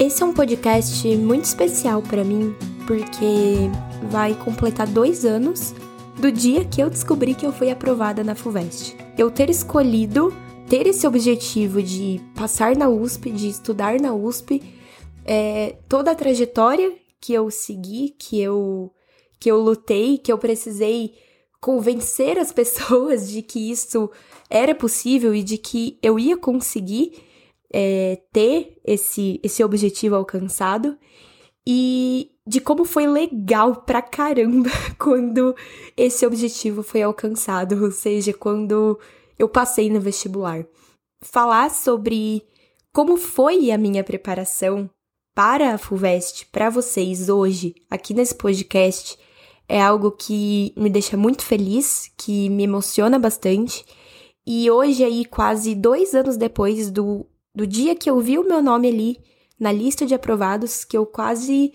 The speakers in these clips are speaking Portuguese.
Esse é um podcast muito especial para mim, porque vai completar dois anos do dia que eu descobri que eu fui aprovada na FUVEST. Eu ter escolhido ter esse objetivo de passar na USP, de estudar na USP, é, toda a trajetória que eu segui, que eu, que eu lutei, que eu precisei convencer as pessoas de que isso era possível e de que eu ia conseguir é, ter esse, esse objetivo alcançado e de como foi legal pra caramba quando esse objetivo foi alcançado, ou seja, quando eu passei no vestibular. Falar sobre como foi a minha preparação para a FUVEST para vocês hoje, aqui nesse podcast, é algo que me deixa muito feliz, que me emociona bastante. E hoje, aí, quase dois anos depois do, do dia que eu vi o meu nome ali na lista de aprovados, que eu quase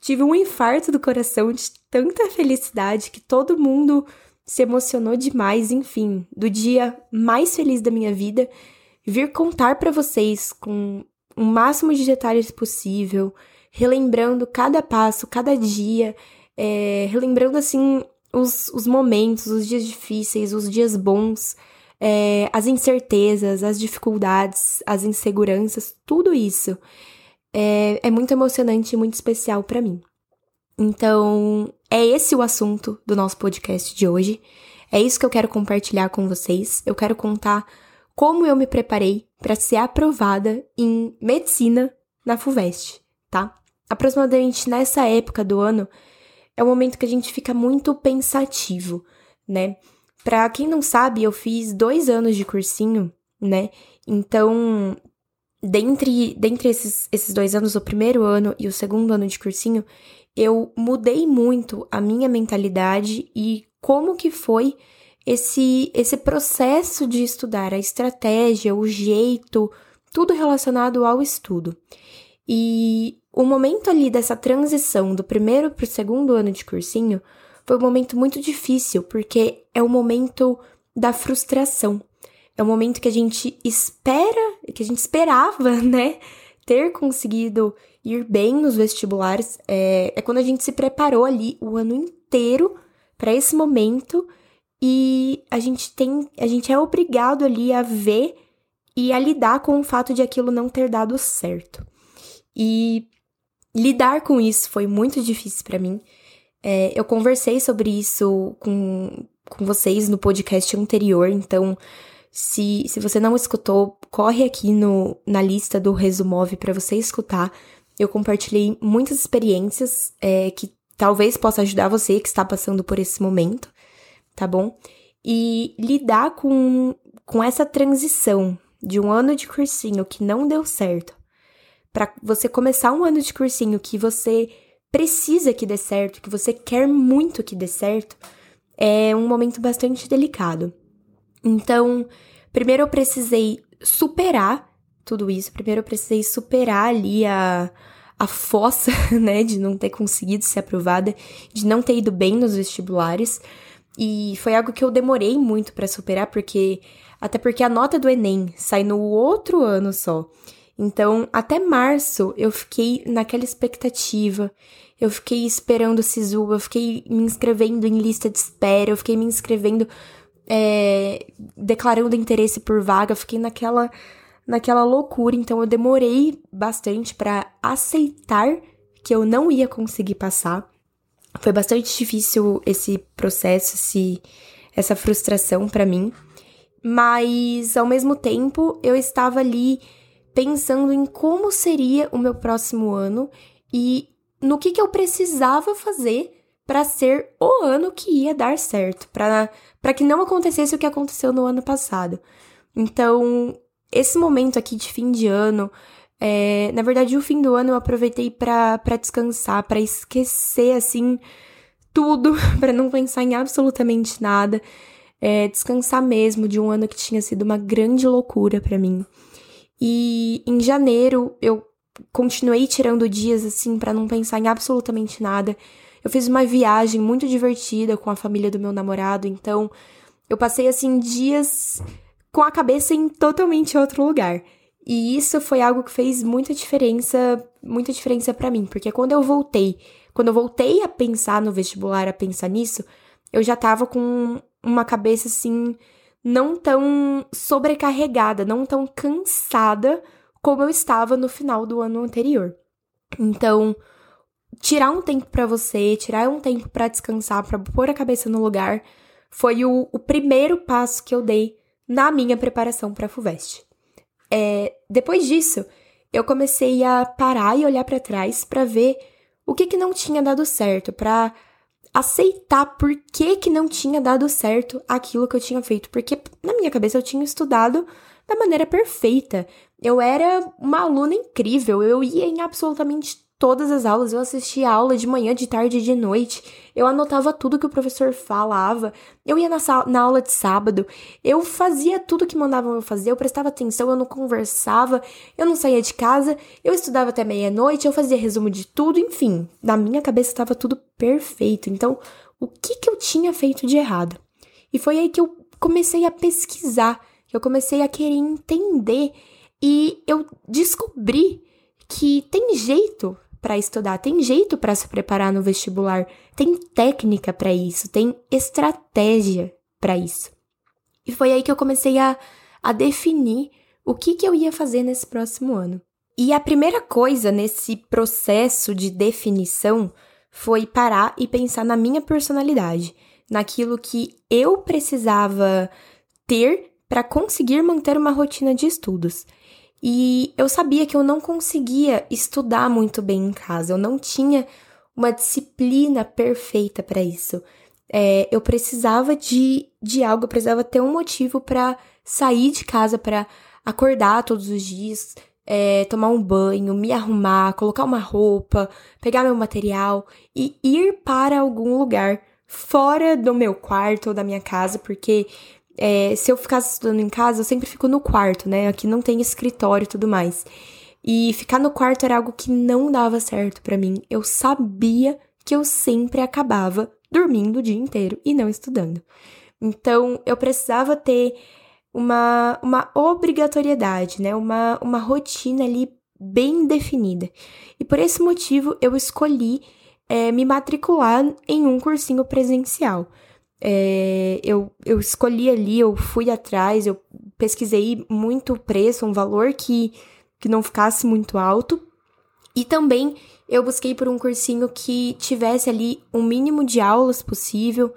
tive um infarto do coração de tanta felicidade que todo mundo se emocionou demais, enfim, do dia mais feliz da minha vida, vir contar para vocês com o máximo de detalhes possível, relembrando cada passo, cada dia, é, relembrando assim os, os momentos, os dias difíceis, os dias bons, é, as incertezas, as dificuldades, as inseguranças, tudo isso é, é muito emocionante e muito especial para mim. Então, é esse o assunto do nosso podcast de hoje. É isso que eu quero compartilhar com vocês. Eu quero contar como eu me preparei para ser aprovada em medicina na FUVEST, tá? Aproximadamente nessa época do ano, é o momento que a gente fica muito pensativo, né? Pra quem não sabe, eu fiz dois anos de cursinho, né? Então, dentre, dentre esses, esses dois anos, o primeiro ano e o segundo ano de cursinho, eu mudei muito a minha mentalidade e como que foi esse, esse processo de estudar, a estratégia, o jeito, tudo relacionado ao estudo. E o momento ali dessa transição do primeiro para o segundo ano de cursinho foi um momento muito difícil, porque é o momento da frustração. É o momento que a gente espera, que a gente esperava, né, ter conseguido ir bem nos vestibulares. É, é quando a gente se preparou ali o ano inteiro para esse momento e a gente tem, a gente é obrigado ali a ver e a lidar com o fato de aquilo não ter dado certo. E lidar com isso foi muito difícil para mim. É, eu conversei sobre isso com, com vocês no podcast anterior, então se, se você não escutou, corre aqui no, na lista do Resumove para você escutar. Eu compartilhei muitas experiências é, que talvez possa ajudar você que está passando por esse momento, tá bom? E lidar com, com essa transição de um ano de cursinho que não deu certo para você começar um ano de cursinho que você precisa que dê certo, que você quer muito que dê certo, é um momento bastante delicado. Então, primeiro eu precisei superar tudo isso, primeiro eu precisei superar ali a, a fossa, né, de não ter conseguido ser aprovada, de não ter ido bem nos vestibulares. E foi algo que eu demorei muito para superar, porque até porque a nota do Enem sai no outro ano só. Então, até março eu fiquei naquela expectativa. Eu fiquei esperando o SISU, eu fiquei me inscrevendo em lista de espera, eu fiquei me inscrevendo, é, declarando interesse por vaga, eu fiquei naquela, naquela loucura. Então, eu demorei bastante para aceitar que eu não ia conseguir passar. Foi bastante difícil esse processo, esse, essa frustração para mim. Mas, ao mesmo tempo, eu estava ali pensando em como seria o meu próximo ano e no que, que eu precisava fazer para ser o ano que ia dar certo, para que não acontecesse o que aconteceu no ano passado. Então, esse momento aqui de fim de ano, é, na verdade, o fim do ano eu aproveitei para descansar, para esquecer assim tudo, para não pensar em absolutamente nada, é, descansar mesmo de um ano que tinha sido uma grande loucura para mim. E em janeiro eu continuei tirando dias assim para não pensar em absolutamente nada. Eu fiz uma viagem muito divertida com a família do meu namorado, então eu passei assim dias com a cabeça em totalmente outro lugar. E isso foi algo que fez muita diferença, muita diferença para mim, porque quando eu voltei, quando eu voltei a pensar no vestibular, a pensar nisso, eu já tava com uma cabeça assim não tão sobrecarregada, não tão cansada como eu estava no final do ano anterior. Então, tirar um tempo para você, tirar um tempo para descansar, para pôr a cabeça no lugar, foi o, o, primeiro passo que eu dei na minha preparação para a FUVEST. É, depois disso, eu comecei a parar e olhar para trás para ver o que, que não tinha dado certo, para aceitar por que, que não tinha dado certo aquilo que eu tinha feito. Porque na minha cabeça eu tinha estudado da maneira perfeita. Eu era uma aluna incrível, eu ia em absolutamente todas as aulas, eu assistia aula de manhã, de tarde e de noite, eu anotava tudo que o professor falava, eu ia na, na aula de sábado, eu fazia tudo que mandavam eu fazer, eu prestava atenção, eu não conversava, eu não saía de casa, eu estudava até meia-noite, eu fazia resumo de tudo, enfim, na minha cabeça estava tudo perfeito. Então, o que, que eu tinha feito de errado? E foi aí que eu comecei a pesquisar, que eu comecei a querer entender. E eu descobri que tem jeito para estudar, tem jeito para se preparar no vestibular, tem técnica para isso, tem estratégia para isso. E foi aí que eu comecei a, a definir o que, que eu ia fazer nesse próximo ano. E a primeira coisa nesse processo de definição foi parar e pensar na minha personalidade, naquilo que eu precisava ter para conseguir manter uma rotina de estudos. E eu sabia que eu não conseguia estudar muito bem em casa, eu não tinha uma disciplina perfeita para isso. É, eu precisava de, de algo, eu precisava ter um motivo para sair de casa, para acordar todos os dias, é, tomar um banho, me arrumar, colocar uma roupa, pegar meu material e ir para algum lugar fora do meu quarto ou da minha casa, porque é, se eu ficasse estudando em casa, eu sempre fico no quarto, né? Aqui não tem escritório e tudo mais. E ficar no quarto era algo que não dava certo para mim. Eu sabia que eu sempre acabava dormindo o dia inteiro e não estudando. Então, eu precisava ter uma, uma obrigatoriedade, né? Uma, uma rotina ali bem definida. E por esse motivo, eu escolhi é, me matricular em um cursinho presencial. É, eu, eu escolhi ali, eu fui atrás, eu pesquisei muito o preço, um valor que, que não ficasse muito alto. E também eu busquei por um cursinho que tivesse ali o um mínimo de aulas possível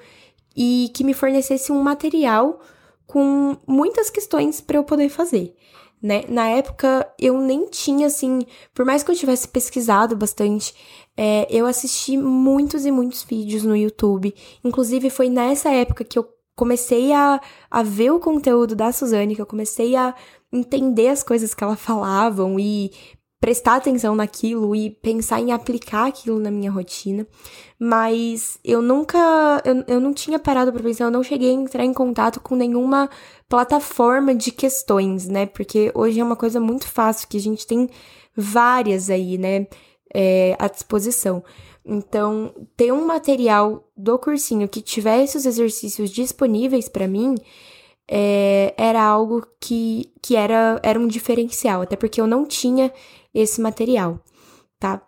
e que me fornecesse um material com muitas questões para eu poder fazer. Né? Na época eu nem tinha assim, por mais que eu tivesse pesquisado bastante, é, eu assisti muitos e muitos vídeos no YouTube. Inclusive, foi nessa época que eu comecei a, a ver o conteúdo da Suzane, que eu comecei a entender as coisas que ela falavam e prestar atenção naquilo e pensar em aplicar aquilo na minha rotina. Mas eu nunca. Eu, eu não tinha parado para pensar, eu não cheguei a entrar em contato com nenhuma plataforma de questões, né? Porque hoje é uma coisa muito fácil, que a gente tem várias aí, né? é, à disposição. Então, ter um material do cursinho que tivesse os exercícios disponíveis para mim é, era algo que, que era, era um diferencial, até porque eu não tinha esse material, tá?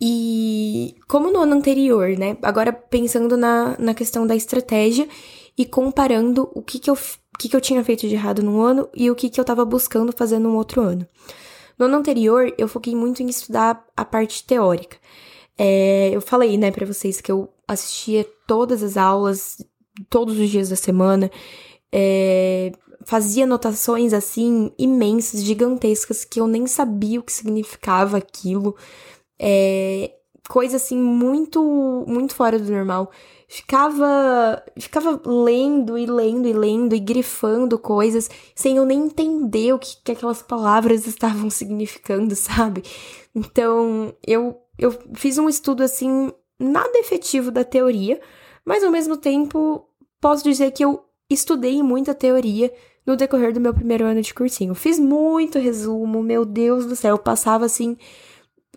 E como no ano anterior, né? Agora pensando na, na questão da estratégia e comparando o que, que, eu, que, que eu tinha feito de errado num ano e o que, que eu estava buscando fazer no outro ano. No ano anterior, eu foquei muito em estudar a parte teórica. É, eu falei, né, para vocês que eu assistia todas as aulas, todos os dias da semana, é, fazia anotações assim imensas, gigantescas, que eu nem sabia o que significava aquilo. É, coisa assim muito, muito fora do normal ficava ficava lendo e lendo e lendo e grifando coisas sem eu nem entender o que, que aquelas palavras estavam significando, sabe? Então, eu eu fiz um estudo assim nada efetivo da teoria, mas ao mesmo tempo posso dizer que eu estudei muita teoria no decorrer do meu primeiro ano de cursinho. Fiz muito resumo, meu Deus do céu, eu passava assim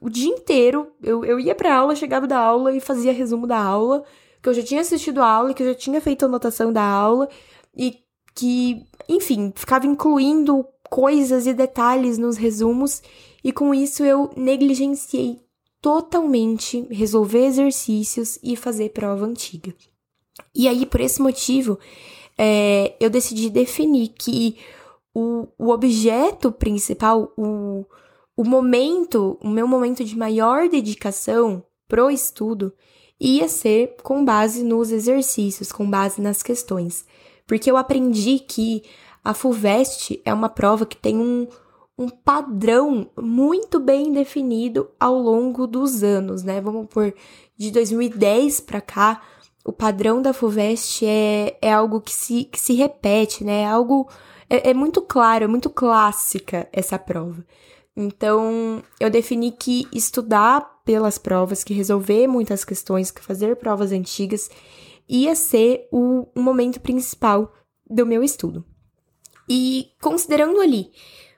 o dia inteiro. Eu, eu ia pra aula, chegava da aula e fazia resumo da aula que eu já tinha assistido a aula, que eu já tinha feito anotação da aula e que, enfim, ficava incluindo coisas e detalhes nos resumos, e com isso eu negligenciei totalmente resolver exercícios e fazer prova antiga. E aí, por esse motivo, é, eu decidi definir que o, o objeto principal, o, o momento, o meu momento de maior dedicação pro estudo ia ser com base nos exercícios, com base nas questões. Porque eu aprendi que a FUVEST é uma prova que tem um, um padrão muito bem definido ao longo dos anos, né? Vamos por de 2010 para cá, o padrão da FUVEST é, é algo que se, que se repete, né? É algo. É, é muito claro, é muito clássica essa prova. Então, eu defini que estudar pelas provas, que resolver muitas questões, que fazer provas antigas, ia ser o, o momento principal do meu estudo. E considerando ali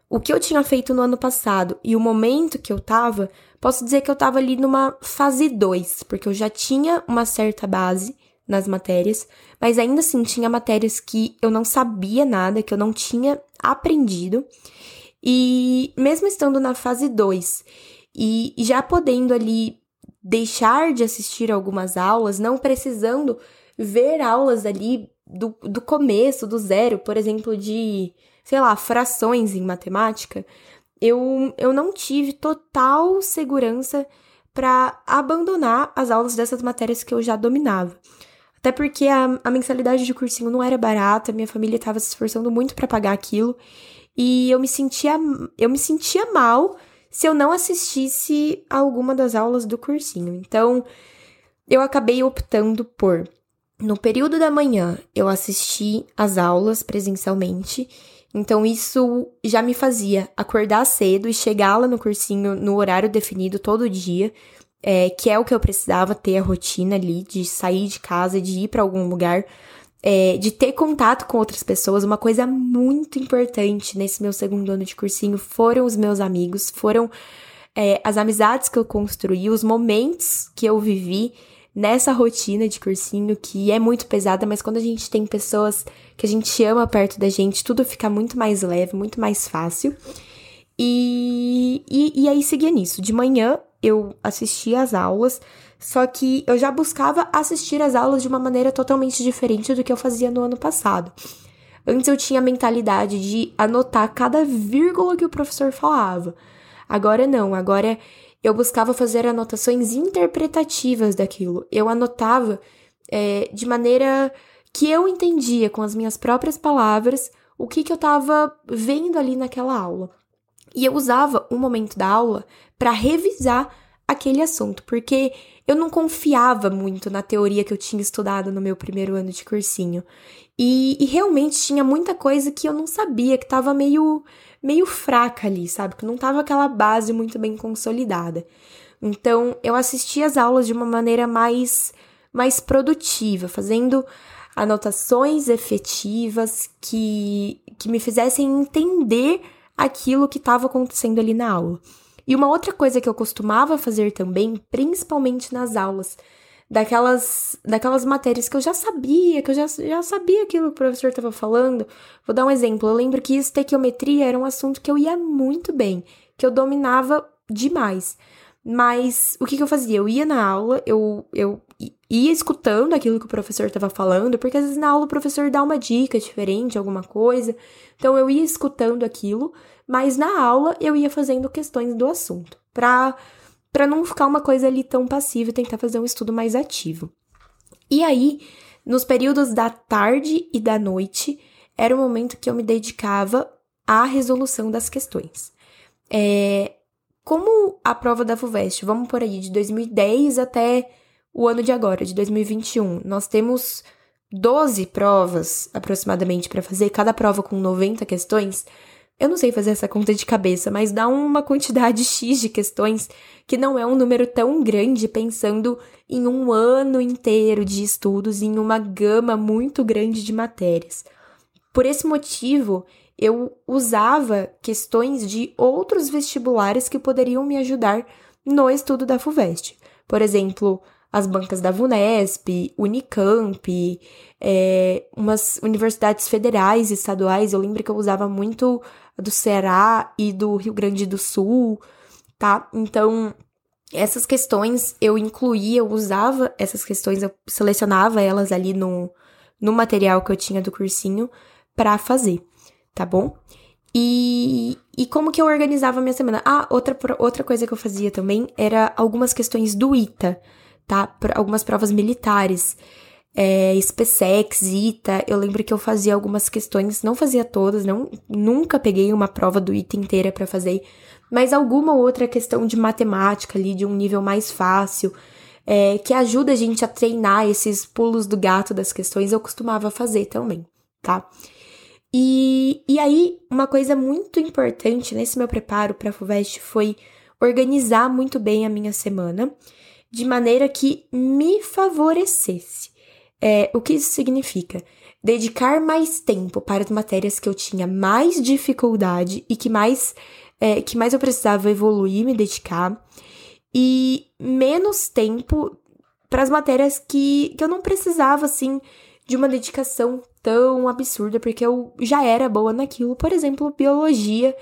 o que eu tinha feito no ano passado e o momento que eu tava, posso dizer que eu tava ali numa fase 2, porque eu já tinha uma certa base nas matérias, mas ainda assim tinha matérias que eu não sabia nada, que eu não tinha aprendido. E mesmo estando na fase 2 e já podendo ali deixar de assistir algumas aulas, não precisando ver aulas ali do, do começo, do zero, por exemplo, de, sei lá, frações em matemática, eu, eu não tive total segurança para abandonar as aulas dessas matérias que eu já dominava. Até porque a, a mensalidade de cursinho não era barata, minha família estava se esforçando muito para pagar aquilo, e eu me sentia eu me sentia mal se eu não assistisse a alguma das aulas do cursinho. Então, eu acabei optando por no período da manhã eu assisti às aulas presencialmente, então isso já me fazia acordar cedo e chegar lá no cursinho no horário definido todo dia é, que é o que eu precisava ter a rotina ali de sair de casa, de ir para algum lugar, é, de ter contato com outras pessoas. Uma coisa muito importante nesse meu segundo ano de cursinho foram os meus amigos, foram é, as amizades que eu construí, os momentos que eu vivi nessa rotina de cursinho que é muito pesada, mas quando a gente tem pessoas que a gente ama perto da gente, tudo fica muito mais leve, muito mais fácil. E, e, e aí seguia nisso. De manhã eu assistia às aulas, só que eu já buscava assistir às aulas de uma maneira totalmente diferente do que eu fazia no ano passado. Antes eu tinha a mentalidade de anotar cada vírgula que o professor falava. Agora não, agora eu buscava fazer anotações interpretativas daquilo. Eu anotava é, de maneira que eu entendia com as minhas próprias palavras o que, que eu estava vendo ali naquela aula. E eu usava o momento da aula para revisar aquele assunto, porque eu não confiava muito na teoria que eu tinha estudado no meu primeiro ano de cursinho. E, e realmente tinha muita coisa que eu não sabia, que estava meio, meio fraca ali, sabe? Que não estava aquela base muito bem consolidada. Então, eu assistia as aulas de uma maneira mais, mais produtiva, fazendo anotações efetivas que, que me fizessem entender aquilo que estava acontecendo ali na aula. E uma outra coisa que eu costumava fazer também, principalmente nas aulas, daquelas, daquelas matérias que eu já sabia, que eu já, já sabia aquilo que o professor estava falando. Vou dar um exemplo. Eu lembro que estequiometria era um assunto que eu ia muito bem, que eu dominava demais. Mas o que, que eu fazia? Eu ia na aula, eu, eu ia escutando aquilo que o professor estava falando, porque às vezes na aula o professor dá uma dica diferente, alguma coisa. Então eu ia escutando aquilo, mas na aula eu ia fazendo questões do assunto, para para não ficar uma coisa ali tão passiva e tentar fazer um estudo mais ativo. E aí, nos períodos da tarde e da noite, era o momento que eu me dedicava à resolução das questões. É, como a prova da FUVEST, vamos por aí, de 2010 até o ano de agora, de 2021, nós temos 12 provas aproximadamente para fazer, cada prova com 90 questões. Eu não sei fazer essa conta de cabeça, mas dá uma quantidade X de questões que não é um número tão grande pensando em um ano inteiro de estudos, em uma gama muito grande de matérias. Por esse motivo, eu usava questões de outros vestibulares que poderiam me ajudar no estudo da FUVEST. Por exemplo, as bancas da VUNESP, Unicamp, é, umas universidades federais e estaduais. Eu lembro que eu usava muito do Ceará e do Rio Grande do Sul, tá? Então, essas questões eu incluía, eu usava essas questões, eu selecionava elas ali no, no material que eu tinha do cursinho para fazer, tá bom? E, e como que eu organizava a minha semana? Ah, outra, outra coisa que eu fazia também era algumas questões do ITA, tá? Algumas provas militares. É, SpaceX, ITA, eu lembro que eu fazia algumas questões, não fazia todas, não, nunca peguei uma prova do ITA inteira para fazer, mas alguma outra questão de matemática ali, de um nível mais fácil, é, que ajuda a gente a treinar esses pulos do gato das questões, eu costumava fazer também, tá? E, e aí, uma coisa muito importante nesse meu preparo para a FUVEST foi organizar muito bem a minha semana, de maneira que me favorecesse. É, o que isso significa? Dedicar mais tempo para as matérias que eu tinha mais dificuldade e que mais, é, que mais eu precisava evoluir, me dedicar, e menos tempo para as matérias que, que eu não precisava, assim, de uma dedicação tão absurda, porque eu já era boa naquilo, por exemplo, biologia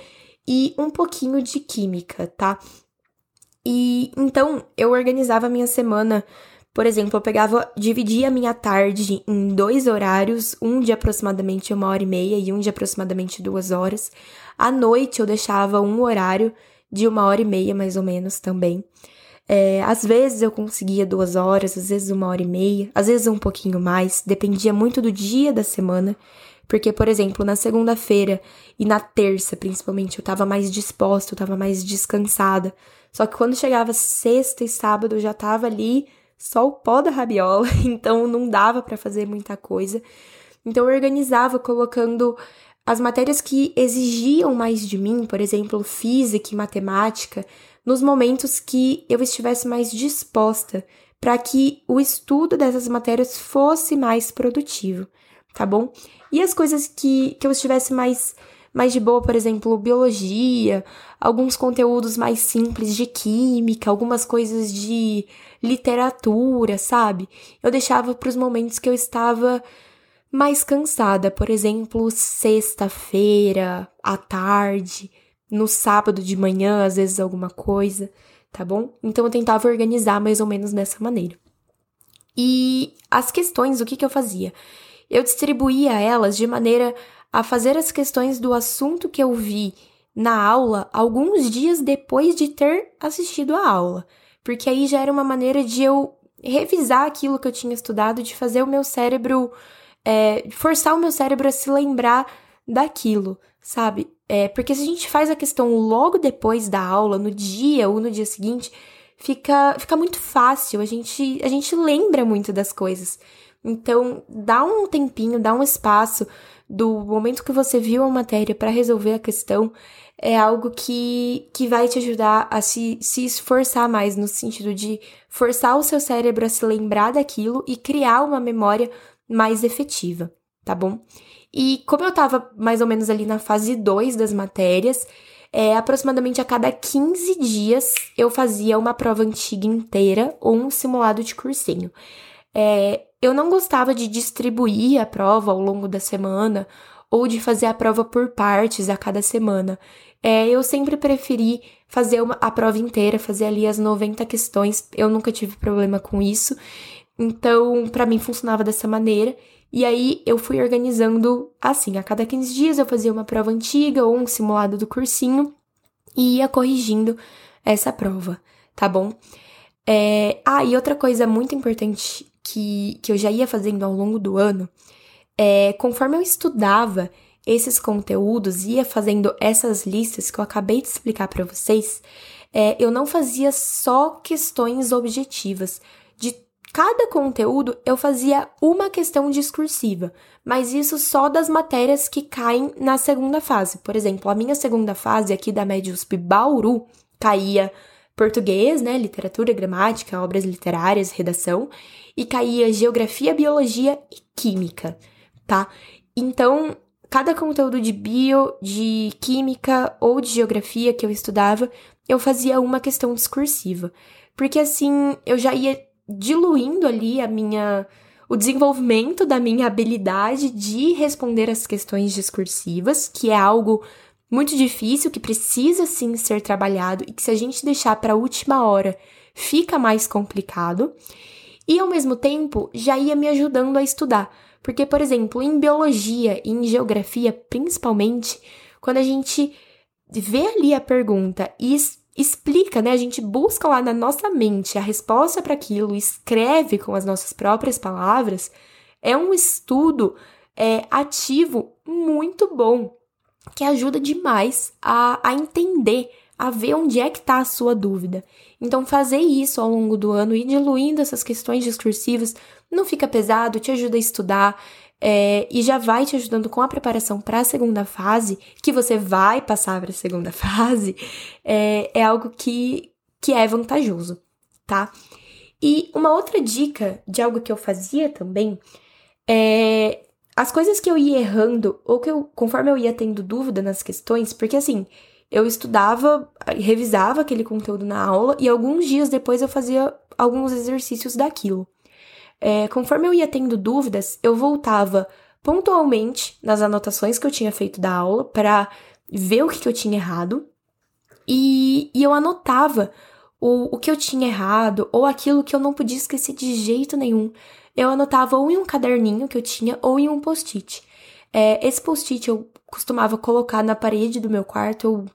e um pouquinho de química, tá? E então eu organizava a minha semana, por exemplo, eu pegava, dividia a minha tarde em dois horários, um de aproximadamente uma hora e meia e um de aproximadamente duas horas. À noite eu deixava um horário de uma hora e meia, mais ou menos, também. É, às vezes eu conseguia duas horas, às vezes uma hora e meia, às vezes um pouquinho mais, dependia muito do dia da semana. Porque, por exemplo, na segunda-feira e na terça, principalmente, eu tava mais disposta, eu tava mais descansada. Só que quando chegava sexta e sábado, eu já tava ali só o pó da rabiola, então não dava para fazer muita coisa. Então eu organizava colocando as matérias que exigiam mais de mim, por exemplo, física e matemática, nos momentos que eu estivesse mais disposta para que o estudo dessas matérias fosse mais produtivo, tá bom? E as coisas que, que eu estivesse mais, mais de boa, por exemplo, biologia, alguns conteúdos mais simples de química, algumas coisas de literatura, sabe? Eu deixava para os momentos que eu estava mais cansada, por exemplo, sexta-feira, à tarde no sábado de manhã, às vezes alguma coisa, tá bom? Então eu tentava organizar mais ou menos dessa maneira. E as questões, o que, que eu fazia? Eu distribuía elas de maneira a fazer as questões do assunto que eu vi na aula alguns dias depois de ter assistido a aula, porque aí já era uma maneira de eu revisar aquilo que eu tinha estudado, de fazer o meu cérebro, é, forçar o meu cérebro a se lembrar daquilo, sabe? É, porque se a gente faz a questão logo depois da aula, no dia ou no dia seguinte, fica, fica muito fácil, a gente, a gente lembra muito das coisas. Então, dá um tempinho, dá um espaço do momento que você viu a matéria para resolver a questão, é algo que, que vai te ajudar a se, se esforçar mais, no sentido de forçar o seu cérebro a se lembrar daquilo e criar uma memória mais efetiva, tá bom? E como eu tava mais ou menos ali na fase 2 das matérias, é, aproximadamente a cada 15 dias eu fazia uma prova antiga inteira ou um simulado de cursinho. É, eu não gostava de distribuir a prova ao longo da semana ou de fazer a prova por partes a cada semana. É, eu sempre preferi fazer uma, a prova inteira, fazer ali as 90 questões. Eu nunca tive problema com isso. Então, para mim funcionava dessa maneira. E aí eu fui organizando assim, a cada 15 dias eu fazia uma prova antiga ou um simulado do cursinho e ia corrigindo essa prova, tá bom? É... Ah, e outra coisa muito importante que, que eu já ia fazendo ao longo do ano é conforme eu estudava esses conteúdos, ia fazendo essas listas que eu acabei de explicar para vocês, é, eu não fazia só questões objetivas. De cada conteúdo eu fazia uma questão discursiva, mas isso só das matérias que caem na segunda fase. Por exemplo, a minha segunda fase aqui da USP Bauru caía português, né, literatura, gramática, obras literárias, redação, e caía geografia, biologia e química, tá? Então, cada conteúdo de bio, de química ou de geografia que eu estudava, eu fazia uma questão discursiva, porque assim eu já ia diluindo ali a minha o desenvolvimento da minha habilidade de responder as questões discursivas, que é algo muito difícil, que precisa sim ser trabalhado e que se a gente deixar para a última hora fica mais complicado. E ao mesmo tempo já ia me ajudando a estudar, porque por exemplo, em biologia e em geografia, principalmente, quando a gente vê ali a pergunta e explica, né? A gente busca lá na nossa mente a resposta para aquilo, escreve com as nossas próprias palavras, é um estudo é, ativo muito bom, que ajuda demais a, a entender, a ver onde é que está a sua dúvida. Então, fazer isso ao longo do ano e diluindo essas questões discursivas não fica pesado, te ajuda a estudar, é, e já vai te ajudando com a preparação para a segunda fase, que você vai passar para a segunda fase, é, é algo que, que é vantajoso, tá? E uma outra dica de algo que eu fazia também é as coisas que eu ia errando, ou que eu, conforme eu ia tendo dúvida nas questões, porque assim, eu estudava, revisava aquele conteúdo na aula e alguns dias depois eu fazia alguns exercícios daquilo. É, conforme eu ia tendo dúvidas, eu voltava pontualmente nas anotações que eu tinha feito da aula para ver o que, que eu tinha errado e, e eu anotava o, que eu tinha errado ou aquilo que eu não podia esquecer de jeito nenhum. Eu anotava ou em um caderninho que eu tinha ou em um post-it. É, esse post-it eu costumava colocar na parede do meu quarto. Eu,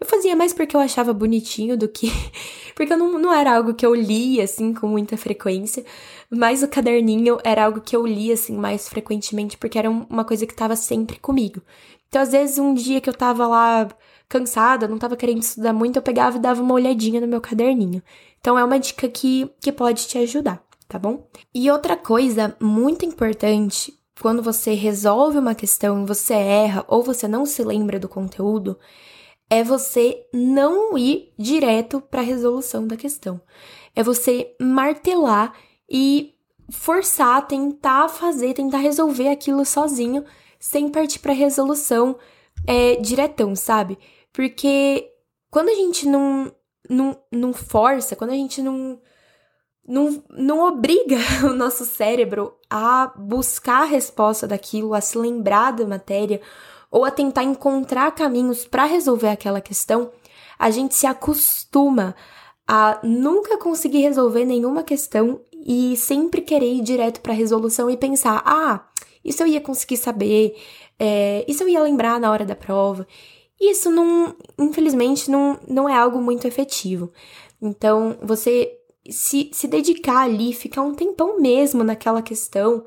eu fazia mais porque eu achava bonitinho do que. porque não, não era algo que eu lia assim com muita frequência. Mas o caderninho era algo que eu lia assim mais frequentemente porque era uma coisa que estava sempre comigo. Então, às vezes, um dia que eu tava lá cansada, não tava querendo estudar muito, eu pegava e dava uma olhadinha no meu caderninho. Então, é uma dica que, que pode te ajudar, tá bom? E outra coisa muito importante quando você resolve uma questão, você erra ou você não se lembra do conteúdo, é você não ir direto para a resolução da questão. É você martelar e forçar, tentar fazer, tentar resolver aquilo sozinho, sem partir para resolução é, diretão, sabe? Porque quando a gente não, não, não força, quando a gente não, não, não obriga o nosso cérebro a buscar a resposta daquilo, a se lembrar da matéria, ou a tentar encontrar caminhos para resolver aquela questão, a gente se acostuma a nunca conseguir resolver nenhuma questão e sempre querer ir direto para a resolução e pensar: ah, isso eu ia conseguir saber, é, isso eu ia lembrar na hora da prova. Isso não, infelizmente, não, não é algo muito efetivo. Então, você se, se dedicar ali, ficar um tempão mesmo naquela questão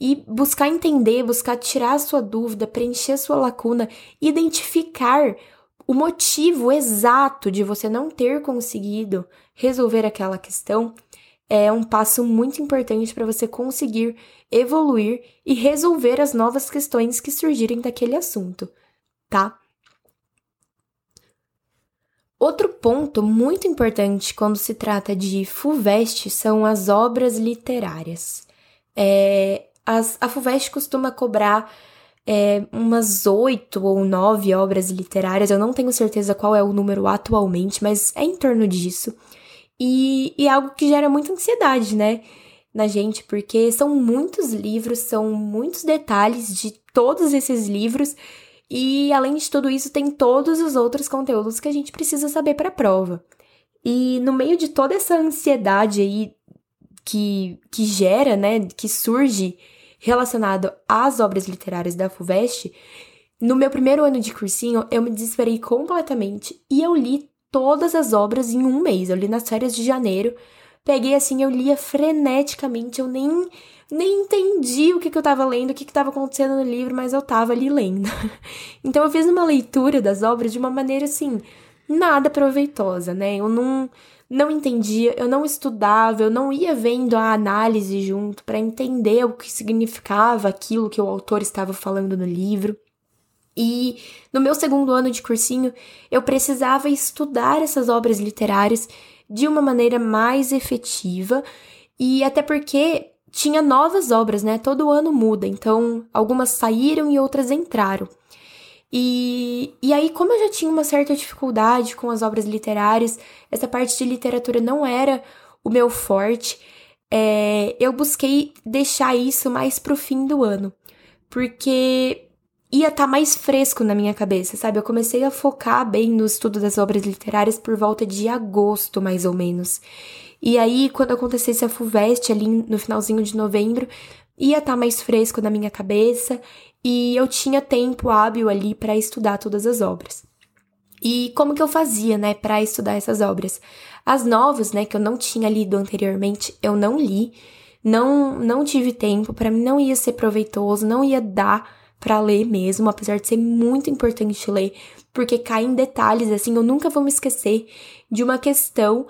e buscar entender, buscar tirar a sua dúvida, preencher a sua lacuna, identificar o motivo exato de você não ter conseguido resolver aquela questão é um passo muito importante para você conseguir evoluir e resolver as novas questões que surgirem daquele assunto, tá? Outro ponto muito importante quando se trata de FUVEST são as obras literárias. É, as, a FUVEST costuma cobrar é, umas oito ou nove obras literárias, eu não tenho certeza qual é o número atualmente, mas é em torno disso. E, e é algo que gera muita ansiedade, né? Na gente, porque são muitos livros, são muitos detalhes de todos esses livros, e além de tudo isso, tem todos os outros conteúdos que a gente precisa saber para a prova. E no meio de toda essa ansiedade aí que, que gera, né, que surge relacionado às obras literárias da FUVEST, no meu primeiro ano de cursinho, eu me desesperei completamente e eu li todas as obras em um mês. Eu li nas férias de janeiro, peguei assim, eu lia freneticamente, eu nem, nem entendi o que, que eu tava lendo, o que, que tava acontecendo no livro, mas eu tava ali lendo. então eu fiz uma leitura das obras de uma maneira assim, nada proveitosa, né? Eu não não entendia, eu não estudava, eu não ia vendo a análise junto para entender o que significava aquilo que o autor estava falando no livro. E no meu segundo ano de cursinho, eu precisava estudar essas obras literárias de uma maneira mais efetiva, e até porque tinha novas obras, né? Todo ano muda, então algumas saíram e outras entraram. E, e aí, como eu já tinha uma certa dificuldade com as obras literárias, essa parte de literatura não era o meu forte, é, eu busquei deixar isso mais pro fim do ano, porque ia estar tá mais fresco na minha cabeça, sabe? Eu comecei a focar bem no estudo das obras literárias por volta de agosto, mais ou menos. E aí, quando acontecesse a FUVEST ali no finalzinho de novembro, ia estar tá mais fresco na minha cabeça e eu tinha tempo hábil ali para estudar todas as obras. E como que eu fazia, né, para estudar essas obras? As novas, né, que eu não tinha lido anteriormente, eu não li, não não tive tempo, para mim não ia ser proveitoso, não ia dar para ler mesmo, apesar de ser muito importante ler, porque cai em detalhes assim, eu nunca vou me esquecer de uma questão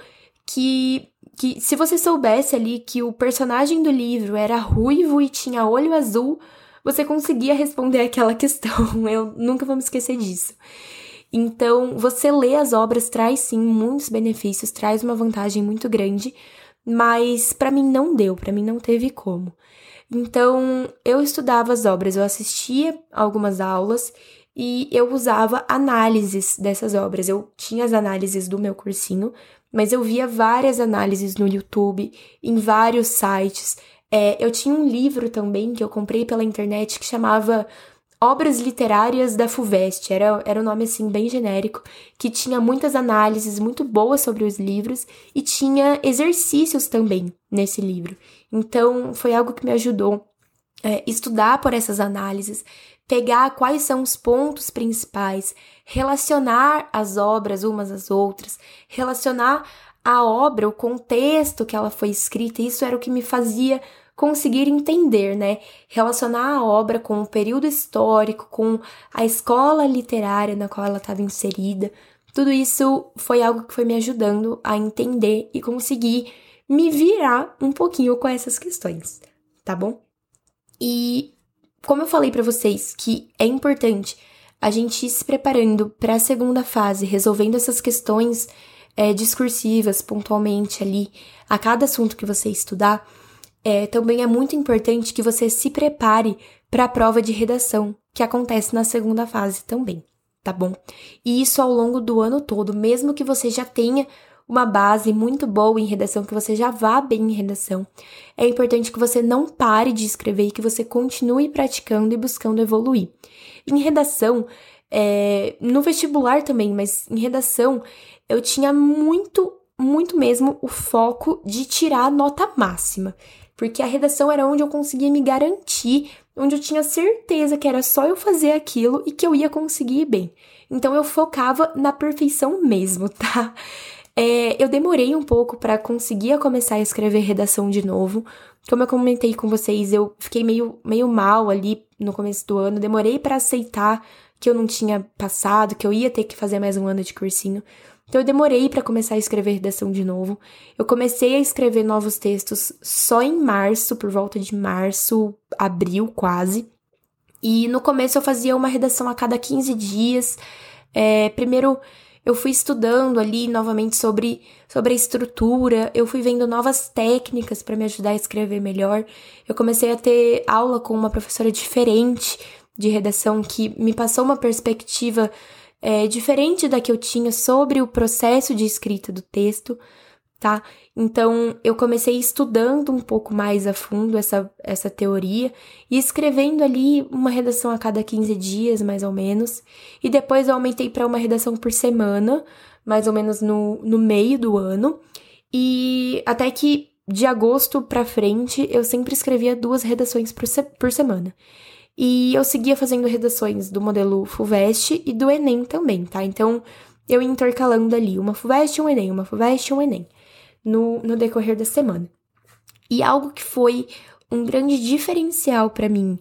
que que se você soubesse ali que o personagem do livro era ruivo e tinha olho azul, você conseguia responder aquela questão. Eu nunca vou me esquecer disso. Então, você ler as obras traz sim muitos benefícios, traz uma vantagem muito grande, mas para mim não deu, para mim não teve como. Então, eu estudava as obras, eu assistia algumas aulas e eu usava análises dessas obras. Eu tinha as análises do meu cursinho, mas eu via várias análises no YouTube, em vários sites. É, eu tinha um livro também que eu comprei pela internet que chamava Obras Literárias da FUVEST, era, era um nome assim bem genérico, que tinha muitas análises muito boas sobre os livros e tinha exercícios também nesse livro. Então foi algo que me ajudou é, estudar por essas análises, pegar quais são os pontos principais, relacionar as obras umas às outras, relacionar a obra, o contexto que ela foi escrita, isso era o que me fazia conseguir entender, né? Relacionar a obra com o período histórico, com a escola literária na qual ela estava inserida. Tudo isso foi algo que foi me ajudando a entender e conseguir me virar um pouquinho com essas questões, tá bom? E como eu falei para vocês que é importante a gente ir se preparando para a segunda fase, resolvendo essas questões é, discursivas pontualmente ali a cada assunto que você estudar, é, também é muito importante que você se prepare para a prova de redação, que acontece na segunda fase também, tá bom? E isso ao longo do ano todo, mesmo que você já tenha uma base muito boa em redação, que você já vá bem em redação. É importante que você não pare de escrever e que você continue praticando e buscando evoluir. Em redação, é, no vestibular também, mas em redação, eu tinha muito, muito mesmo o foco de tirar a nota máxima. Porque a redação era onde eu conseguia me garantir, onde eu tinha certeza que era só eu fazer aquilo e que eu ia conseguir bem. Então eu focava na perfeição mesmo, tá? É, eu demorei um pouco para conseguir começar a escrever redação de novo. Como eu comentei com vocês, eu fiquei meio, meio mal ali no começo do ano. Demorei para aceitar que eu não tinha passado, que eu ia ter que fazer mais um ano de cursinho. Então eu demorei para começar a escrever redação de novo. Eu comecei a escrever novos textos só em março, por volta de março, abril quase. E no começo eu fazia uma redação a cada 15 dias. É, primeiro eu fui estudando ali novamente sobre, sobre a estrutura, eu fui vendo novas técnicas para me ajudar a escrever melhor. Eu comecei a ter aula com uma professora diferente de redação que me passou uma perspectiva é, diferente da que eu tinha sobre o processo de escrita do texto tá? Então eu comecei estudando um pouco mais a fundo essa, essa teoria e escrevendo ali uma redação a cada 15 dias, mais ou menos. E depois eu aumentei para uma redação por semana, mais ou menos no, no meio do ano. E até que de agosto para frente eu sempre escrevia duas redações por, se por semana. E eu seguia fazendo redações do modelo FUVEST e do Enem também, tá? Então eu ia intercalando ali uma FUVEST um Enem, uma FUVEST um Enem no, no decorrer da semana. E algo que foi um grande diferencial para mim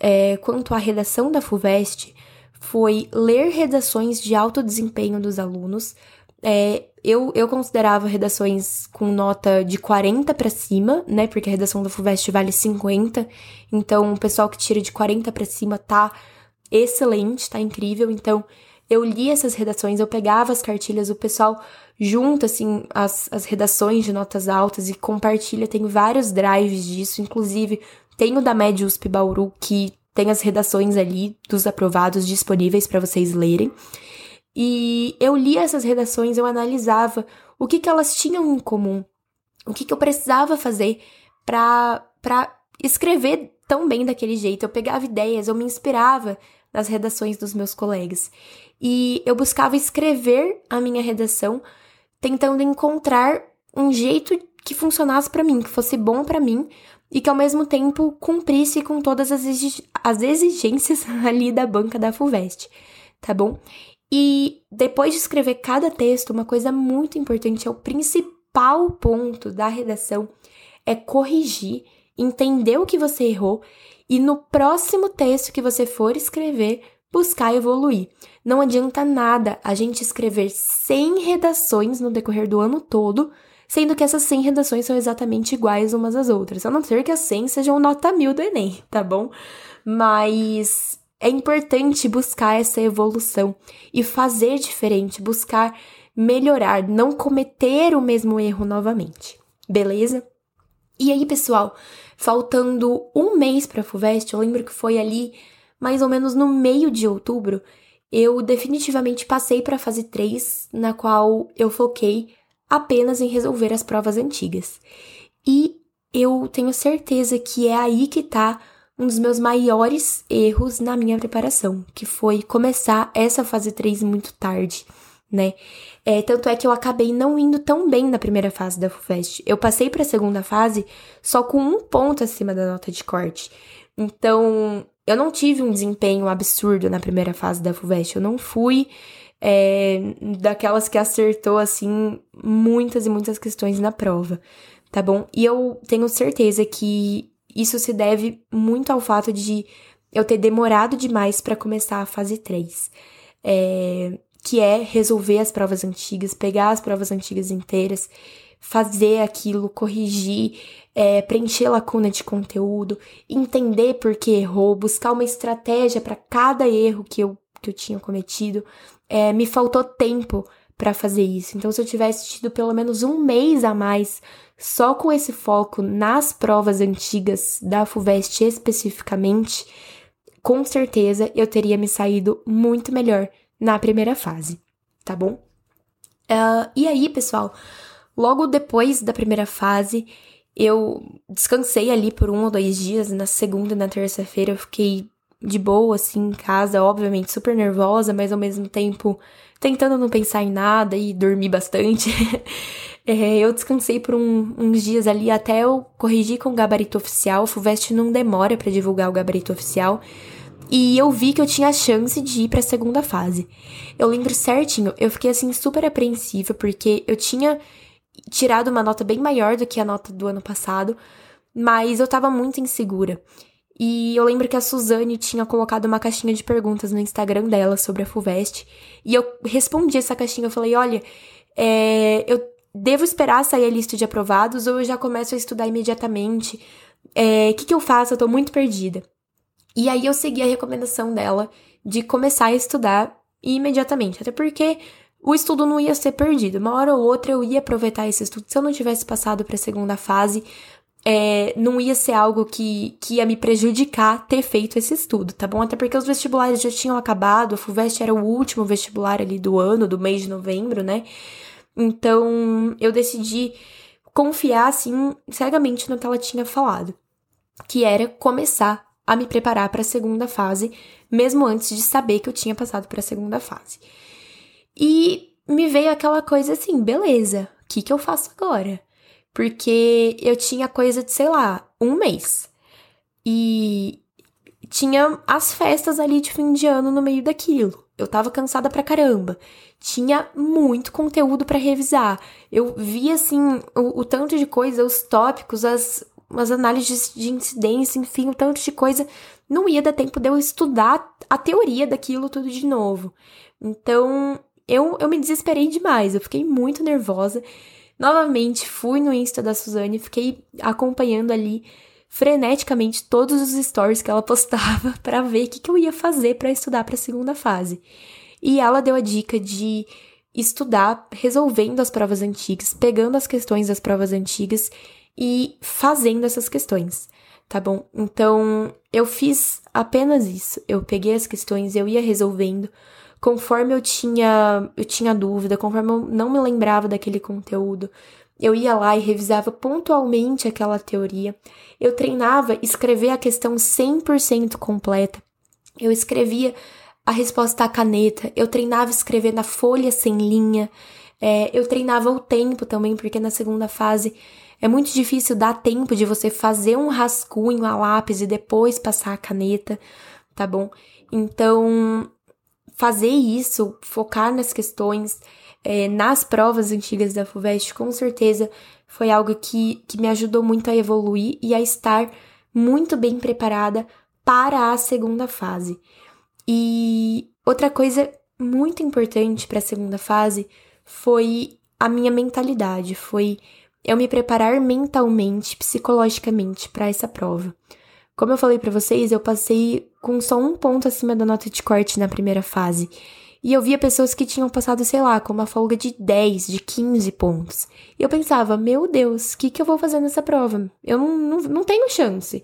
é, quanto à redação da FUVEST foi ler redações de alto desempenho dos alunos. É, eu, eu considerava redações com nota de 40 para cima, né? Porque a redação da FUVEST vale 50. Então, o pessoal que tira de 40 para cima tá excelente, tá incrível. Então, eu li essas redações, eu pegava as cartilhas, o pessoal junta, assim, as, as redações de notas altas e compartilha. Tem vários drives disso, inclusive tem o da Med USP Bauru, que tem as redações ali dos aprovados disponíveis para vocês lerem. E eu li essas redações, eu analisava o que, que elas tinham em comum. o que, que eu precisava fazer para escrever tão bem daquele jeito. Eu pegava ideias, eu me inspirava nas redações dos meus colegas. E eu buscava escrever a minha redação tentando encontrar um jeito que funcionasse para mim, que fosse bom para mim e que ao mesmo tempo cumprisse com todas as, as exigências ali da banca da FUVEST, tá bom? E depois de escrever cada texto, uma coisa muito importante é o principal ponto da redação é corrigir, entender o que você errou e no próximo texto que você for escrever, buscar evoluir. Não adianta nada a gente escrever 100 redações no decorrer do ano todo, sendo que essas 100 redações são exatamente iguais umas às outras, a não ser que as 100 sejam nota mil do Enem, tá bom? Mas é importante buscar essa evolução e fazer diferente, buscar melhorar, não cometer o mesmo erro novamente, beleza? E aí, pessoal, faltando um mês para a FUVEST, eu lembro que foi ali mais ou menos no meio de outubro, eu definitivamente passei para a fase 3, na qual eu foquei apenas em resolver as provas antigas. E eu tenho certeza que é aí que está um dos meus maiores erros na minha preparação, que foi começar essa fase 3 muito tarde, né? É, tanto é que eu acabei não indo tão bem na primeira fase da FUFEST. Eu passei para a segunda fase só com um ponto acima da nota de corte. Então, eu não tive um desempenho absurdo na primeira fase da FUVEST. Eu não fui é, daquelas que acertou, assim, muitas e muitas questões na prova, tá bom? E eu tenho certeza que isso se deve muito ao fato de eu ter demorado demais para começar a fase 3. É, que é resolver as provas antigas, pegar as provas antigas inteiras, fazer aquilo, corrigir, é, preencher lacuna de conteúdo, entender por que errou, buscar uma estratégia para cada erro que eu, que eu tinha cometido. É, me faltou tempo para fazer isso. Então, se eu tivesse tido pelo menos um mês a mais só com esse foco nas provas antigas da FUVEST especificamente, com certeza eu teria me saído muito melhor na primeira fase, tá bom? Uh, e aí, pessoal, logo depois da primeira fase, eu descansei ali por um ou dois dias. Na segunda e na terça-feira eu fiquei de boa, assim, em casa, obviamente super nervosa, mas ao mesmo tempo tentando não pensar em nada e dormir bastante. é, eu descansei por um, uns dias ali até eu corrigir com o gabarito oficial. O FUVEST não demora para divulgar o gabarito oficial e eu vi que eu tinha a chance de ir para a segunda fase. Eu lembro certinho, eu fiquei assim super apreensiva porque eu tinha tirado uma nota bem maior do que a nota do ano passado, mas eu tava muito insegura. E eu lembro que a Suzane tinha colocado uma caixinha de perguntas no Instagram dela sobre a FUVEST, e eu respondi essa caixinha, eu falei, olha, é, eu devo esperar sair a lista de aprovados ou eu já começo a estudar imediatamente? O é, que, que eu faço? Eu tô muito perdida. E aí eu segui a recomendação dela de começar a estudar imediatamente. Até porque o estudo não ia ser perdido. Uma hora ou outra eu ia aproveitar esse estudo. Se eu não tivesse passado para a segunda fase, é, não ia ser algo que, que ia me prejudicar ter feito esse estudo, tá bom? Até porque os vestibulares já tinham acabado, a FUVEST era o último vestibular ali do ano, do mês de novembro, né? Então eu decidi confiar, assim, cegamente no que ela tinha falado, que era começar a me preparar para a segunda fase, mesmo antes de saber que eu tinha passado para a segunda fase. E me veio aquela coisa assim, beleza, o que, que eu faço agora? Porque eu tinha coisa de, sei lá, um mês. E tinha as festas ali de fim de ano no meio daquilo. Eu tava cansada pra caramba. Tinha muito conteúdo para revisar. Eu vi, assim, o, o, tanto de coisa, os tópicos, as, as análises de incidência, enfim, o tanto de coisa. Não ia dar tempo de eu estudar a teoria daquilo tudo de novo. Então, eu, eu me desesperei demais. Eu fiquei muito nervosa. Novamente, fui no Insta da Suzane, fiquei acompanhando ali freneticamente todos os stories que ela postava para ver o que, que eu ia fazer para estudar para a segunda fase. E ela deu a dica de estudar resolvendo as provas antigas, pegando as questões das provas antigas e fazendo essas questões, tá bom? Então, eu fiz apenas isso. Eu peguei as questões, eu ia resolvendo conforme eu tinha eu tinha dúvida, conforme eu não me lembrava daquele conteúdo, eu ia lá e revisava pontualmente aquela teoria. Eu treinava escrever a questão 100% completa. Eu escrevia a resposta à caneta. Eu treinava escrever na folha sem linha. É, eu treinava o tempo também, porque na segunda fase é muito difícil dar tempo de você fazer um rascunho a lápis e depois passar a caneta, tá bom? Então, fazer isso, focar nas questões, é, nas provas antigas da FUVEST, com certeza foi algo que, que me ajudou muito a evoluir e a estar muito bem preparada para a segunda fase. E outra coisa muito importante para a segunda fase foi a minha mentalidade, foi eu me preparar mentalmente, psicologicamente para essa prova. Como eu falei para vocês, eu passei com só um ponto acima da nota de corte na primeira fase. E eu via pessoas que tinham passado, sei lá, com uma folga de 10, de 15 pontos. E eu pensava, meu Deus, o que, que eu vou fazer nessa prova? Eu não, não, não tenho chance.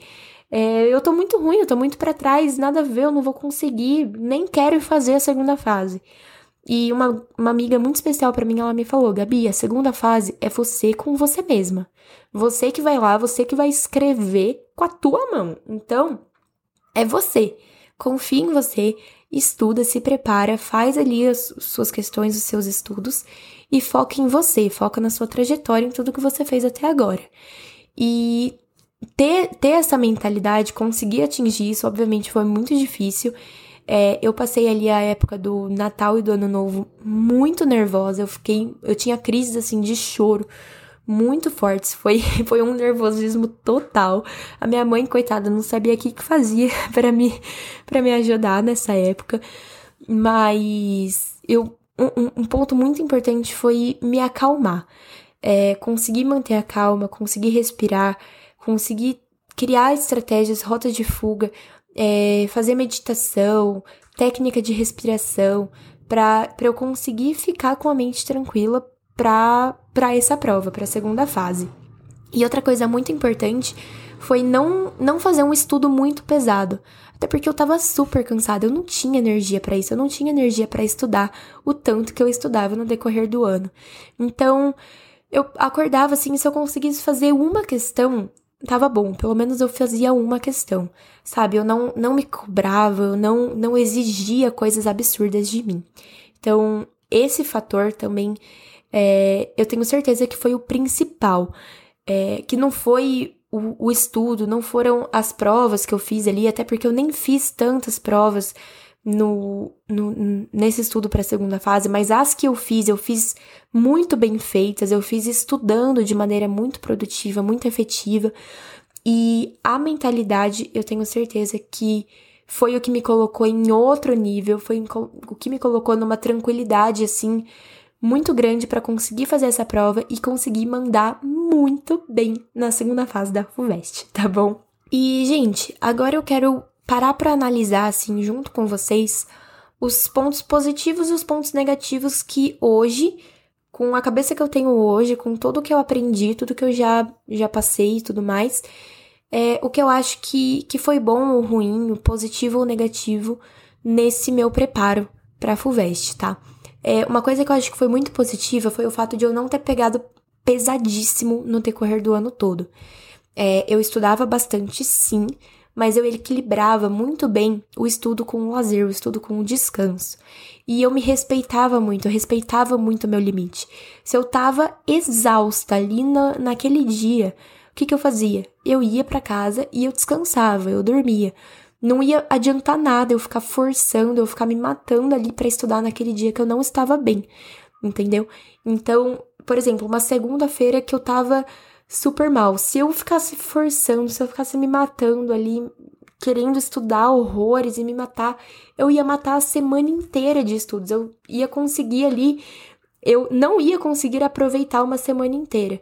É, eu tô muito ruim, eu tô muito para trás, nada a ver, eu não vou conseguir, nem quero fazer a segunda fase. E uma, uma amiga muito especial para mim, ela me falou: Gabi, a segunda fase é você com você mesma. Você que vai lá, você que vai escrever com a tua mão. Então, é você. Confia em você, estuda, se prepara, faz ali as suas questões, os seus estudos e foca em você, foca na sua trajetória, em tudo que você fez até agora. E ter, ter essa mentalidade, conseguir atingir isso, obviamente foi muito difícil. É, eu passei ali a época do Natal e do Ano Novo muito nervosa, eu fiquei, eu tinha crises assim de choro muito fortes. Foi, foi um nervosismo total. A minha mãe, coitada, não sabia o que, que fazia para me, pra me ajudar nessa época. Mas eu, um, um ponto muito importante foi me acalmar. É, conseguir manter a calma, conseguir respirar, conseguir criar estratégias, rotas de fuga, é, fazer meditação, técnica de respiração, para eu conseguir ficar com a mente tranquila para essa prova, para a segunda fase. E outra coisa muito importante foi não, não fazer um estudo muito pesado. Até porque eu tava super cansada, eu não tinha energia para isso, eu não tinha energia para estudar o tanto que eu estudava no decorrer do ano. Então, eu acordava assim, se eu conseguisse fazer uma questão, tava bom, pelo menos eu fazia uma questão, sabe? Eu não, não me cobrava, eu não, não exigia coisas absurdas de mim. Então, esse fator também é, eu tenho certeza que foi o principal. É, que não foi o, o, estudo, não foram as provas que eu fiz ali, até porque eu nem fiz tantas provas no, no nesse estudo para a segunda fase, mas as que eu fiz, eu fiz muito bem feitas, eu fiz estudando de maneira muito produtiva, muito efetiva. E a mentalidade, eu tenho certeza que foi o que me colocou em outro nível, foi o que me colocou numa tranquilidade assim muito grande para conseguir fazer essa prova e conseguir mandar muito bem na segunda fase da FUVEST, tá bom? E, gente, agora eu quero parar para analisar, assim, junto com vocês, os pontos positivos e os pontos negativos que hoje, com a cabeça que eu tenho hoje, com tudo que eu aprendi, tudo que eu já, já passei e tudo mais, é o que eu acho que, que foi bom ou ruim, positivo ou negativo nesse meu preparo para a FUVEST, tá? É, uma coisa que eu acho que foi muito positiva foi o fato de eu não ter pegado pesadíssimo no decorrer do ano todo. É, eu estudava bastante, sim, mas eu equilibrava muito bem o estudo com o lazer, o estudo com o descanso. E eu me respeitava muito, eu respeitava muito o meu limite. Se eu tava exausta ali na, naquele dia, o que, que eu fazia? Eu ia para casa e eu descansava, eu dormia não ia adiantar nada eu ficar forçando, eu ficar me matando ali para estudar naquele dia que eu não estava bem, entendeu? Então, por exemplo, uma segunda-feira que eu tava super mal, se eu ficasse forçando, se eu ficasse me matando ali, querendo estudar horrores e me matar, eu ia matar a semana inteira de estudos, eu ia conseguir ali, eu não ia conseguir aproveitar uma semana inteira.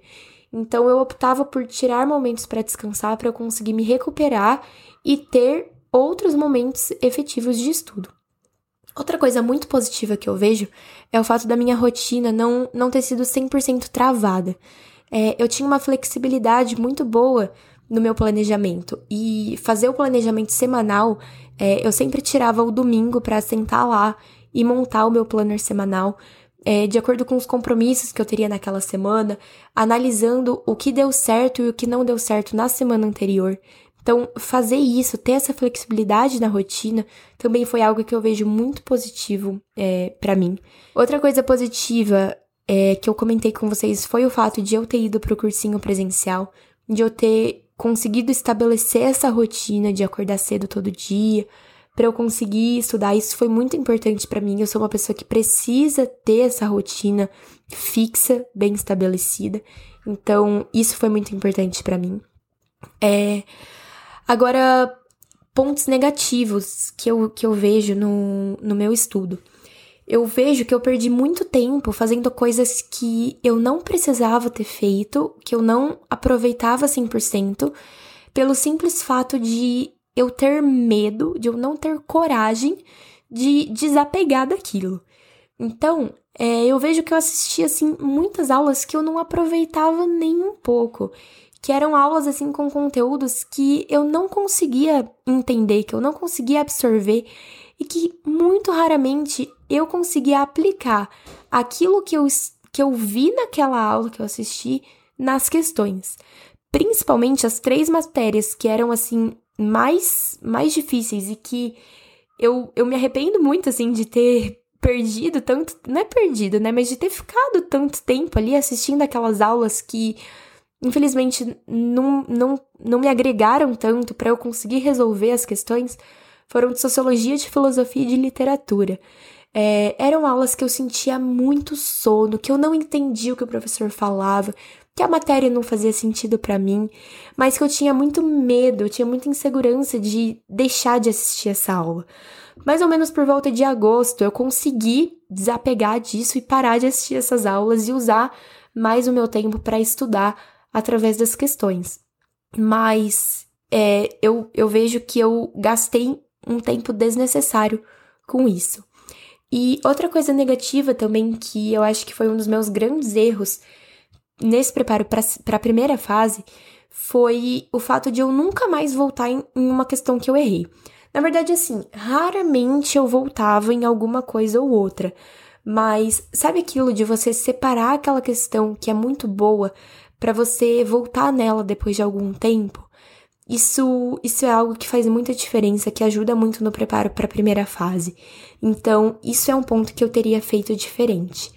Então eu optava por tirar momentos para descansar, para eu conseguir me recuperar e ter outros momentos efetivos de estudo. Outra coisa muito positiva que eu vejo é o fato da minha rotina não, não ter sido 100% travada. É, eu tinha uma flexibilidade muito boa no meu planejamento e fazer o planejamento semanal, é, eu sempre tirava o domingo para sentar lá e montar o meu planner semanal. é, de acordo com os compromissos que eu teria naquela semana, analisando o que deu certo e o que não deu certo na semana anterior. Então, fazer isso, ter essa flexibilidade na rotina, também foi algo que eu vejo muito positivo é, para mim. Outra coisa positiva é, que eu comentei com vocês foi o fato de eu ter ido para o cursinho presencial, de eu ter conseguido estabelecer essa rotina de acordar cedo todo dia, para eu conseguir estudar. Isso foi muito importante para mim. Eu sou uma pessoa que precisa ter essa rotina fixa, bem estabelecida. Então, isso foi muito importante para mim. É, Agora, pontos negativos que eu, que eu vejo no, no meu estudo. Eu vejo que eu perdi muito tempo fazendo coisas que eu não precisava ter feito, que eu não aproveitava 100%, pelo simples fato de eu ter medo, de eu não ter coragem de desapegar daquilo. Então, é, eu vejo que eu assisti, assim, muitas aulas que eu não aproveitava nem um pouco que eram aulas assim com conteúdos que eu não conseguia entender, que eu não conseguia absorver e que muito raramente eu conseguia aplicar aquilo que eu, que eu vi naquela aula que eu assisti nas questões. Principalmente as três matérias que eram assim mais mais difíceis e que eu, eu me arrependo muito assim de ter perdido tanto, não é perdido, né, mas de ter ficado tanto tempo ali assistindo aquelas aulas que infelizmente não, não, não me agregaram tanto para eu conseguir resolver as questões foram de sociologia, de filosofia e de literatura. É, eram aulas que eu sentia muito sono, que eu não entendia o que o professor falava, que a matéria não fazia sentido para mim, mas que eu tinha muito medo, eu tinha muita insegurança de deixar de assistir essa aula. Mais ou menos por volta de agosto, eu consegui desapegar disso e parar de assistir essas aulas e usar mais o meu tempo para estudar através das questões. Mas é, eu, eu vejo que eu gastei um tempo desnecessário com isso. E outra coisa negativa também, que eu acho que foi um dos meus grandes erros nesse preparo para a primeira fase, foi o fato de eu nunca mais voltar em, em uma questão que eu errei. Na verdade, assim, raramente eu voltava em alguma coisa ou outra. Mas sabe aquilo de você separar aquela questão que é muito boa para você voltar nela depois de algum tempo. Isso, isso é algo que faz muita diferença, que ajuda muito no preparo para a primeira fase. Então, isso é um ponto que eu teria feito diferente.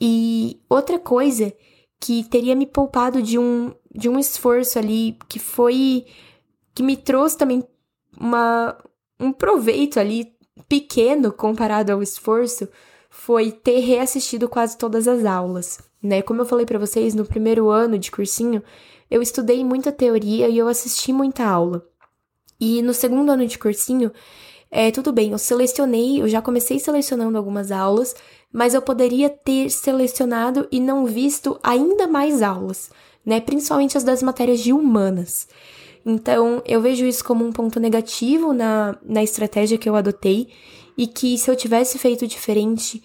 E outra coisa que teria me poupado de um, de um esforço ali que foi que me trouxe também uma, um proveito ali pequeno comparado ao esforço foi ter reassistido quase todas as aulas né? Como eu falei para vocês, no primeiro ano de cursinho, eu estudei muita teoria e eu assisti muita aula. E no segundo ano de cursinho, é, tudo bem, eu selecionei, eu já comecei selecionando algumas aulas, mas eu poderia ter selecionado e não visto ainda mais aulas, né? Principalmente as das matérias de humanas. Então, eu vejo isso como um ponto negativo na, na estratégia que eu adotei e que se eu tivesse feito diferente,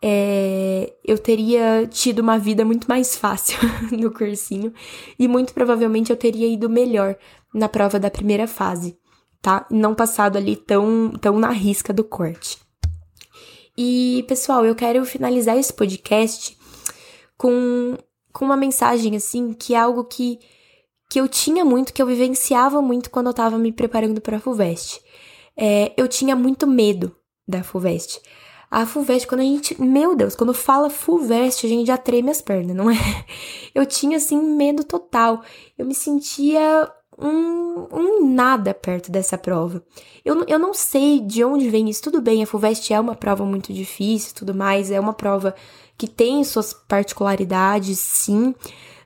é, eu teria tido uma vida muito mais fácil no cursinho e muito provavelmente eu teria ido melhor na prova da primeira fase, tá? Não passado ali tão, tão na risca do corte. E, pessoal, eu quero finalizar esse podcast com, com uma mensagem, assim, que é algo que, que eu tinha muito, que eu vivenciava muito quando eu tava me preparando para a FUVEST. É, eu tinha muito medo da FUVEST. A FUVEST, quando a gente. Meu Deus, quando fala FUVEST, a gente já treme as pernas, não é? Eu tinha, assim, medo total. Eu me sentia um, um nada perto dessa prova. Eu, eu não sei de onde vem isso. Tudo bem, a FUVEST é uma prova muito difícil tudo mais, é uma prova que tem suas particularidades, sim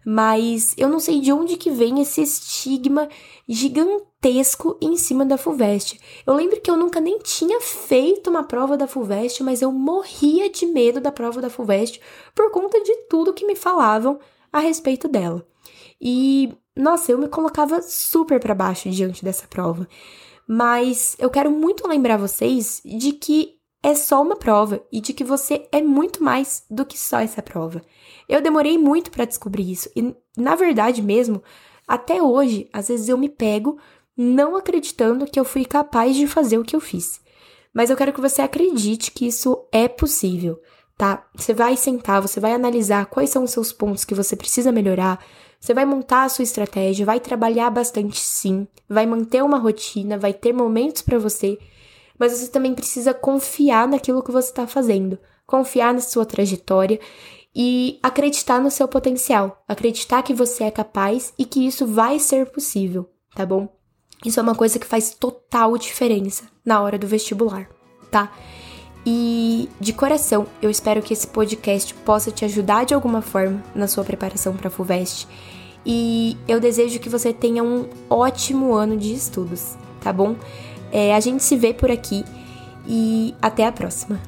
mas eu não sei de onde que vem esse estigma gigantesco em cima da FUVEST. Eu lembro que eu nunca nem tinha feito uma prova da FUVEST, mas eu morria de medo da prova da FUVEST por conta de tudo que me falavam a respeito dela. E nossa, eu me colocava super para baixo diante dessa prova. Mas eu quero muito lembrar vocês de que é só uma prova e de que você é muito mais do que só essa prova. Eu demorei muito para descobrir isso e, na verdade mesmo, até hoje, às vezes eu me pego não acreditando que eu fui capaz de fazer o que eu fiz. Mas eu quero que você acredite que isso é possível, tá? Você vai sentar, você vai analisar quais são os seus pontos que você precisa melhorar, você vai montar a sua estratégia, vai trabalhar bastante sim, vai manter uma rotina, vai ter momentos para você, mas você também precisa confiar naquilo que você está fazendo, confiar na sua trajetória e acreditar no seu potencial, acreditar que você é capaz e que isso vai ser possível, tá bom? Isso é uma coisa que faz total diferença na hora do vestibular, tá? E de coração, eu espero que esse podcast possa te ajudar de alguma forma na sua preparação para a FUVEST. E eu desejo que você tenha um ótimo ano de estudos, tá bom? É, a gente se vê por aqui e até a próxima.